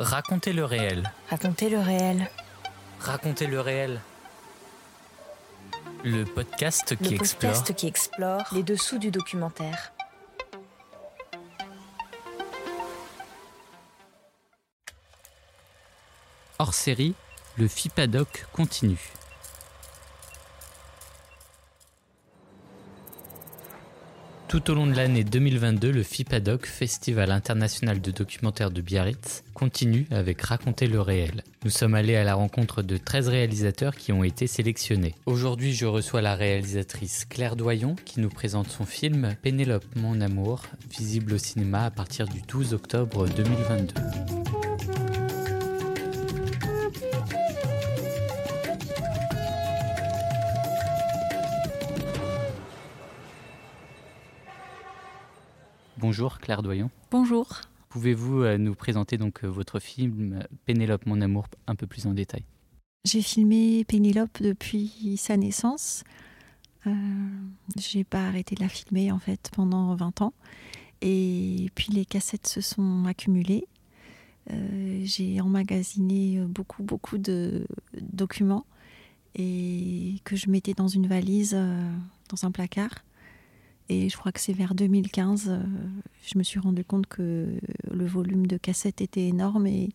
Racontez le réel. Racontez le réel. Racontez le réel. Le podcast qui Le explore podcast qui explore les dessous du documentaire. hors série, le FIPADOC continue. Tout au long de l'année 2022, le FIPADOC, Festival international de documentaire de Biarritz, continue avec Raconter le réel. Nous sommes allés à la rencontre de 13 réalisateurs qui ont été sélectionnés. Aujourd'hui, je reçois la réalisatrice Claire Doyon qui nous présente son film Pénélope, mon amour, visible au cinéma à partir du 12 octobre 2022. Bonjour Claire Doyon. Bonjour. Pouvez-vous euh, nous présenter donc euh, votre film Pénélope, mon amour, un peu plus en détail? J'ai filmé Pénélope depuis sa naissance. Euh, j'ai pas arrêté de la filmer en fait pendant 20 ans. Et puis les cassettes se sont accumulées. Euh, j'ai emmagasiné beaucoup, beaucoup de documents et que je mettais dans une valise, euh, dans un placard. Et je crois que c'est vers 2015, euh, je me suis rendu compte que le volume de cassettes était énorme et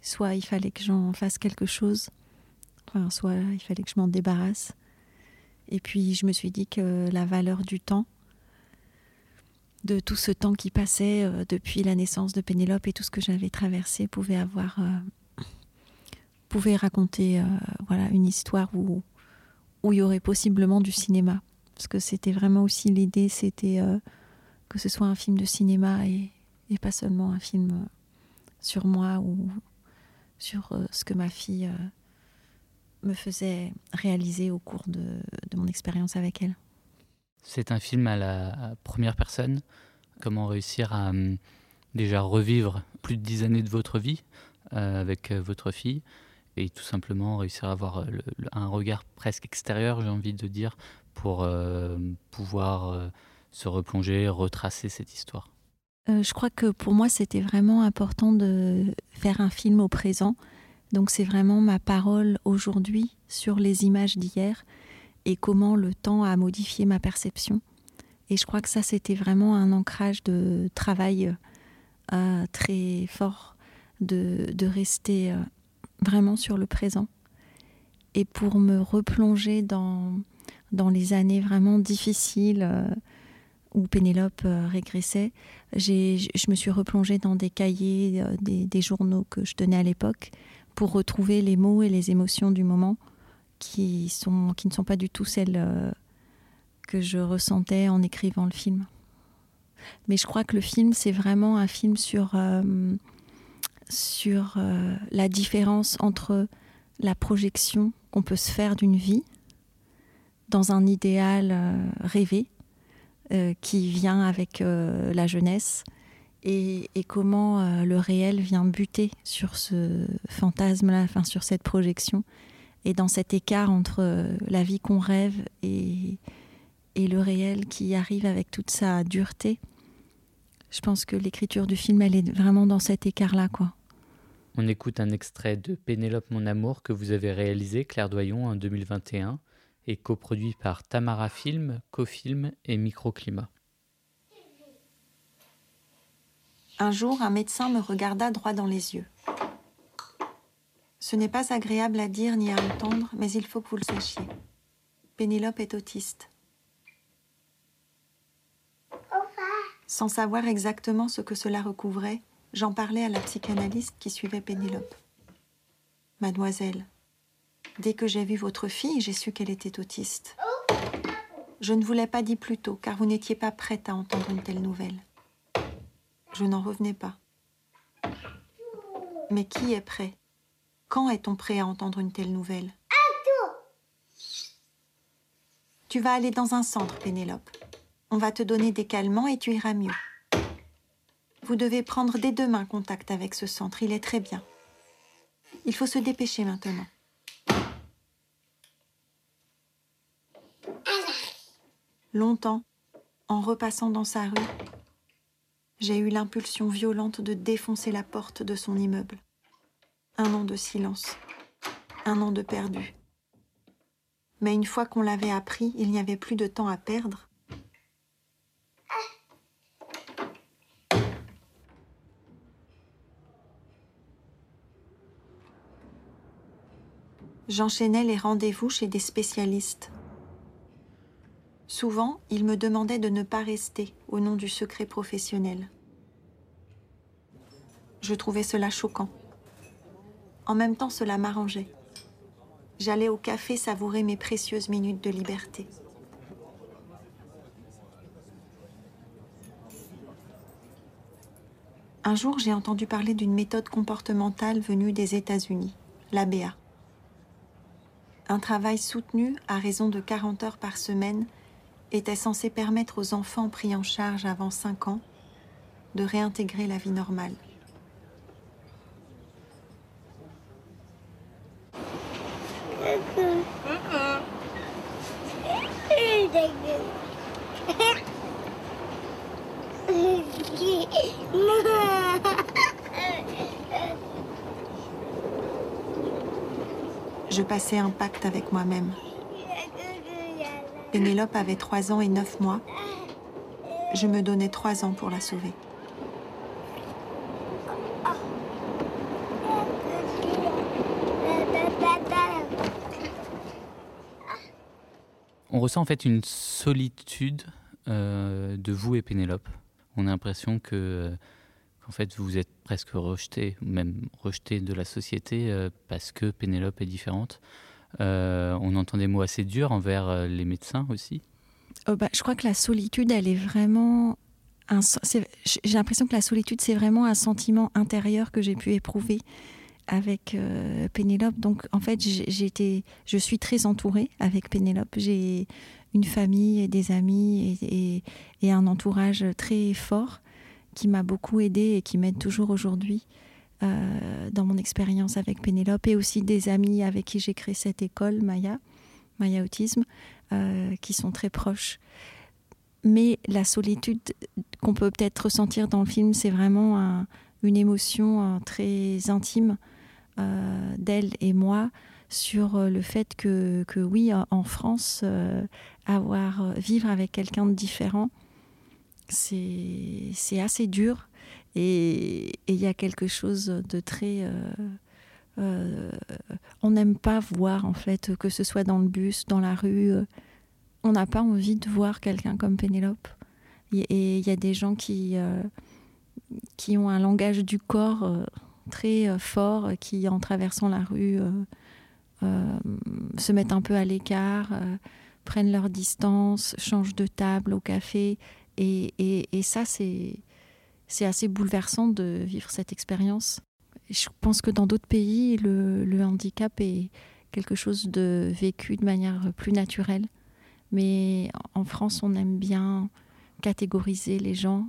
soit il fallait que j'en fasse quelque chose, soit il fallait que je m'en débarrasse. Et puis je me suis dit que la valeur du temps, de tout ce temps qui passait euh, depuis la naissance de Pénélope et tout ce que j'avais traversé pouvait avoir, euh, pouvait raconter voilà une histoire où où il y aurait possiblement du cinéma, parce que c'était vraiment aussi l'idée, c'était euh, que ce soit un film de cinéma et, pas seulement un film euh, sur moi ou sur euh, ce que ma fille me faisait réaliser au cours de, mon expérience avec elle. C'est un film à la première personne. Comment réussir à hum, déjà revivre plus de dix années de votre vie avec votre fille et tout simplement réussir à avoir un regard presque extérieur, j'ai envie de dire, pour euh, pouvoir euh, se replonger, retracer cette histoire. Euh, je crois que pour moi, c'était vraiment important de faire un film au présent. Donc c'est vraiment ma parole aujourd'hui sur les images d'hier et comment le temps a modifié ma perception. Et je crois que ça, c'était vraiment un ancrage de travail très fort, de, rester vraiment sur le présent. Et pour me replonger dans, dans les années vraiment difficiles euh, où Pénélope euh, régressait, je me suis replongée dans des cahiers, euh, des, journaux que je tenais à l'époque pour retrouver les mots et les émotions du moment qui, sont, qui ne sont pas du tout celles que je ressentais en écrivant le film. Mais je crois que le film, c'est vraiment un film sur, sur la différence entre la projection qu'on peut se faire d'une vie dans un idéal euh, rêvé euh, qui vient avec euh, la jeunesse et, comment le réel vient buter sur ce fantasme-là, enfin sur cette projection et dans cet écart entre la vie qu'on rêve et, et le réel qui arrive avec toute sa dureté. Je pense que l'écriture du film, elle est vraiment dans cet écart-là, quoi. On écoute un extrait de Pénélope, mon amour que vous avez réalisé, Claire Doyon, en 2021 et coproduit par Tamara Film, Cofilm et Microclimat. Un jour, un médecin me regarda droit dans les yeux. Ce n'est pas agréable à dire ni à entendre, mais il faut que vous le sachiez. Pénélope est autiste. Sans savoir exactement ce que cela recouvrait, j'en parlais à la psychanalyste qui suivait Pénélope. Mademoiselle, dès que j'ai vu votre fille, j'ai su qu'elle était autiste. Je ne vous l'ai pas dit plus tôt, car vous n'étiez pas prête à entendre une telle nouvelle. Je n'en revenais pas. Mais qui est prêt? Quand est-on prêt à entendre une telle nouvelle? Tu vas aller dans un centre, Pénélope. On va te donner des calmants et tu iras mieux. Vous devez prendre dès demain contact avec ce centre, il est très bien. Il faut se dépêcher maintenant. Longtemps, en repassant dans sa rue, j'ai eu l'impulsion violente de défoncer la porte de son immeuble. Un an de silence. Un an de perdu. Mais une fois qu'on l'avait appris, il n'y avait plus de temps à perdre. J'enchaînais les rendez-vous chez des spécialistes. Souvent, ils me demandaient de ne pas rester au nom du secret professionnel. Je trouvais cela choquant. En même temps, cela m'arrangeait. J'allais au café savourer mes précieuses minutes de liberté. Un jour, j'ai entendu parler d'une méthode comportementale venue des États-Unis, l'ABA. Un travail soutenu à raison de 40 heures par semaine était censé permettre aux enfants pris en charge avant 5 ans de réintégrer la vie normale. Je passais un pacte avec moi-même. Pénélope avait trois ans et neuf mois. Je me donnais trois ans pour la sauver. On ressent en fait une solitude euh, de vous et Pénélope. On a l'impression que euh, fait vous êtes presque rejeté, même rejeté de la société euh, parce que Pénélope est différente. On entend des mots assez durs envers les médecins aussi. Oh bah, je crois que la solitude, elle est vraiment j'ai l'impression que la solitude, c'est vraiment un sentiment intérieur que j'ai pu éprouver avec euh, Pénélope. Donc en fait, j'ai je suis très entourée avec Pénélope. J'ai une famille et des amis et, et, un entourage très fort qui m'a beaucoup aidée et qui m'aide toujours aujourd'hui euh, dans mon expérience avec Pénélope et aussi des amis avec qui j'ai créé cette école, Maya, Maya Autisme, euh, qui sont très proches. Mais la solitude qu'on peut peut-être ressentir dans le film, c'est vraiment une émotion très intime euh, d'elle et moi sur le fait que, que oui, en France, avoir vivre avec quelqu'un de différent, c'est assez dur. Et il y a quelque chose de très... on n'aime pas voir, en fait, que ce soit dans le bus, dans la rue. on n'a pas envie de voir quelqu'un comme Pénélope. Et il y a des gens qui, qui ont un langage du corps très euh, forts qui, en traversant la rue, euh, euh, se mettent un peu à l'écart, prennent leur distance, changent de table au café. Et, et, ça, c'est assez bouleversant de vivre cette expérience. Je pense que dans d'autres pays, le, le, handicap est quelque chose de vécu de manière plus naturelle. Mais en France, on aime bien catégoriser les gens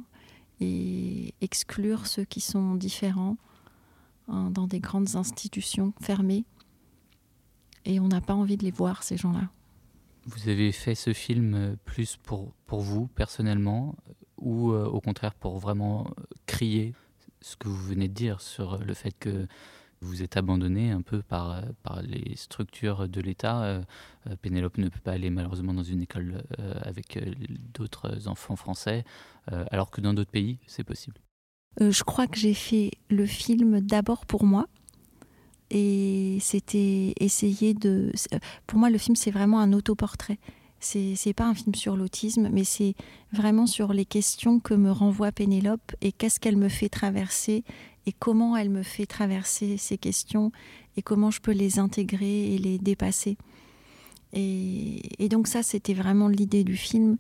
et exclure ceux qui sont différents. Hein, dans des grandes institutions fermées. Et on n'a pas envie de les voir, ces gens-là. Vous avez fait ce film euh, plus pour, pour vous, personnellement, ou euh, au contraire pour vraiment euh, crier ce que vous venez de dire sur le fait que vous êtes abandonné un peu par, par les structures de l'État. Pénélope ne peut pas aller malheureusement dans une école avec d'autres enfants français, alors que dans d'autres pays, c'est possible. Euh, je crois que j'ai fait le film d'abord pour moi. Et c'était essayer de. Pour moi, le film, c'est vraiment un autoportrait. C'est, c'est pas un film sur l'autisme, mais c'est vraiment sur les questions que me renvoie Pénélope et qu'est-ce qu'elle me fait traverser et comment elle me fait traverser ces questions et comment je peux les intégrer et les dépasser. Et, et donc, ça, c'était vraiment l'idée du film.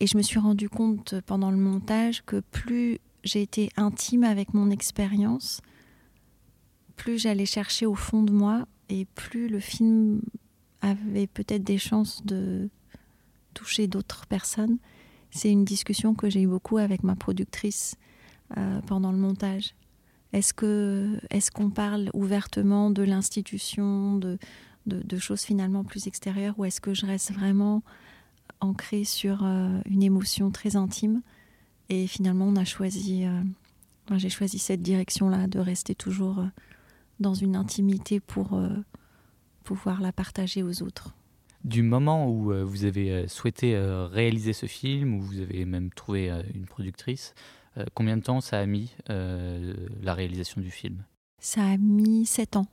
Et je me suis rendu compte pendant le montage que plus j'ai été intime avec mon expérience, plus j'allais chercher au fond de moi et plus le film avait peut-être des chances de toucher d'autres personnes. C'est une discussion que j'ai eu beaucoup avec ma productrice euh, pendant le montage. Est-ce est-ce qu'on parle ouvertement de l'institution, de, de, choses finalement plus extérieures, ou est-ce que je reste vraiment ancrée sur euh, une émotion très intime? Et finalement, on a choisi, euh, j'ai choisi cette direction-là, de rester toujours dans une intimité pour pouvoir la partager aux autres. Du moment où euh, vous avez euh, souhaité réaliser ce film, où vous avez même trouvé une productrice, combien de temps ça a mis la réalisation du film? Ça a mis sept ans.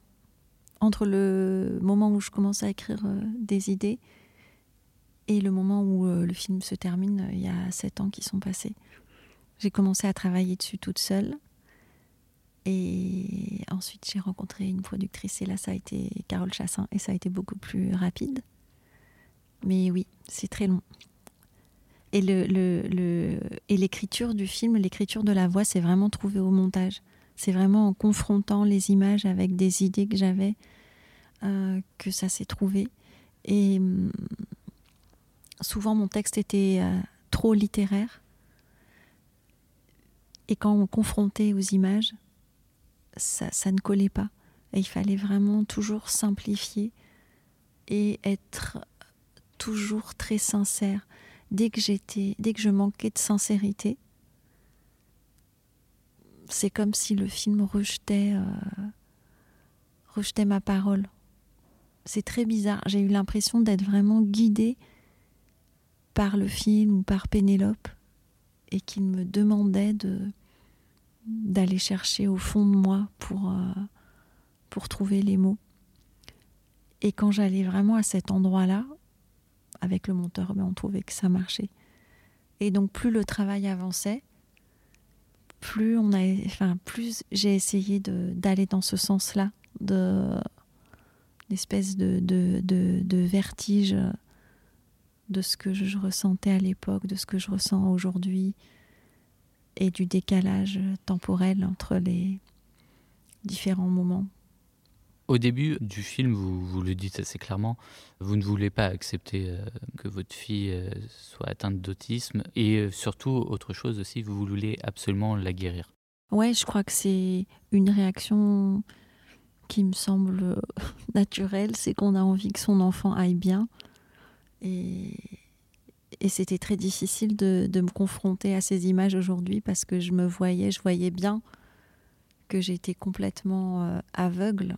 Entre le moment où je commence à écrire des idées et le moment où le film se termine, il y a sept ans qui sont passés. J'ai commencé à travailler dessus toute seule. Et ensuite, j'ai rencontré une productrice et là, ça a été Carole Chassin et ça a été beaucoup plus rapide. Mais oui, c'est très long. Et, l'écriture du film, l'écriture de la voix, c'est vraiment trouvé au montage. C'est vraiment en confrontant les images avec des idées que j'avais euh, que ça s'est trouvé. Et hum, souvent, mon texte était euh, trop littéraire. Et quand on confrontait aux images, ça, ne collait pas. Et il fallait vraiment toujours simplifier et être toujours très sincère. Dès que j'étais, dès que je manquais de sincérité, c'est comme si le film rejetait, euh, rejetait ma parole. C'est très bizarre. J'ai eu l'impression d'être vraiment guidée par le film ou par Pénélope et qu'il me demandait de, d'aller chercher au fond de moi pour, euh, pour trouver les mots. Et quand j'allais vraiment à cet endroit-là, avec le monteur, ben, on trouvait que ça marchait. Et donc plus le travail avançait, plus on a, enfin plus j'ai essayé d'aller dans ce sens-là, de d'espèce de, de, de, vertige de ce que je ressentais à l'époque, de ce que je ressens aujourd'hui, et du décalage temporel entre les différents moments. Au début du film, vous, vous le dites assez clairement, vous ne voulez pas accepter euh, que votre fille euh, soit atteinte d'autisme et euh, surtout, autre chose aussi, vous voulez absolument la guérir. Ouais, je crois que c'est une réaction qui me semble naturelle, c'est qu'on a envie que son enfant aille bien. Et, et c'était très difficile de, me confronter à ces images aujourd'hui parce que je me voyais, je voyais bien que j'étais complètement euh, aveugle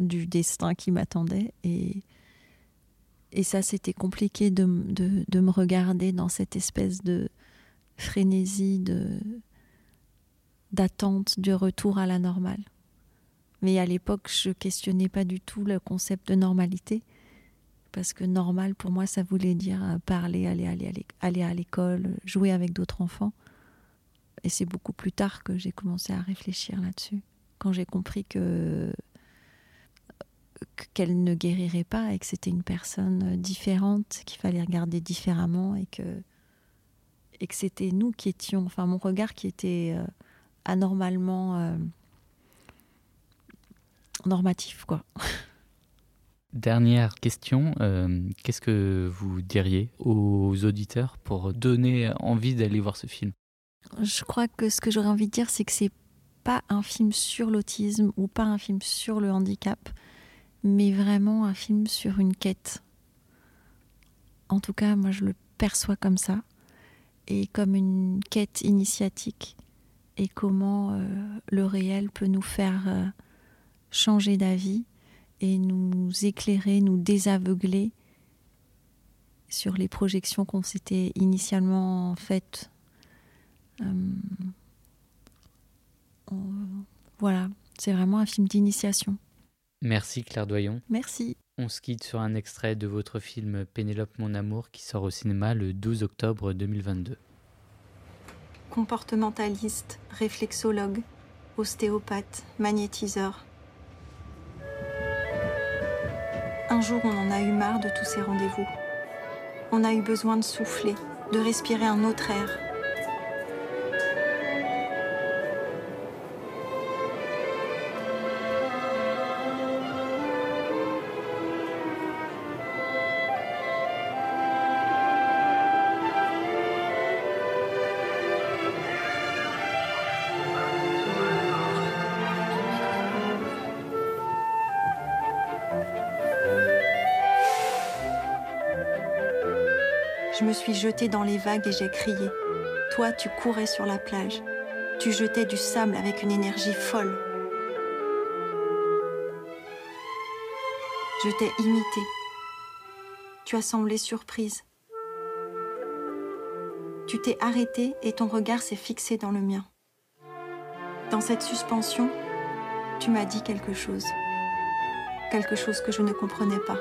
du destin qui m'attendait. Et, et ça, c'était compliqué de, de, me regarder dans cette espèce de frénésie, de d'attente du retour à la normale. Mais à l'époque, je questionnais pas du tout le concept de normalité parce que normal pour moi ça voulait dire euh, parler, aller, aller, aller à l'école, jouer avec d'autres enfants. Et c'est beaucoup plus tard que j'ai commencé à réfléchir là-dessus, quand j'ai compris que qu'elle ne guérirait pas et que c'était une personne différente, qu'il fallait regarder différemment et que et que c'était nous qui étions, enfin mon regard qui était euh, anormalement euh, normatif quoi. Dernière question, euh, qu'est-ce que vous diriez aux auditeurs pour donner envie d'aller voir ce film? Je crois que ce que j'aurais envie de dire, c'est que c'est pas un film sur l'autisme ou pas un film sur le handicap, mais vraiment un film sur une quête. En tout cas, moi je le perçois comme ça, et comme une quête initiatique, et comment euh, le réel peut nous faire euh, changer d'avis et nous éclairer, nous désaveugler sur les projections qu'on s'était initialement faites. Euh, voilà, c'est vraiment un film d'initiation. Merci Claire Doyon. Merci. On se quitte sur un extrait de votre film Pénélope mon amour qui sort au cinéma le 12 octobre 2022. Comportementaliste, réflexologue, ostéopathe, magnétiseur. Un jour, on en a eu marre de tous ces rendez-vous. On a eu besoin de souffler, de respirer un autre air, Je me suis jetée dans les vagues et j'ai crié. Toi, tu courais sur la plage. Tu jetais du sable avec une énergie folle. Je t'ai imité. Tu as semblé surprise. Tu t'es arrêté et ton regard s'est fixé dans le mien. Dans cette suspension, tu m'as dit quelque chose. Quelque chose que je ne comprenais pas.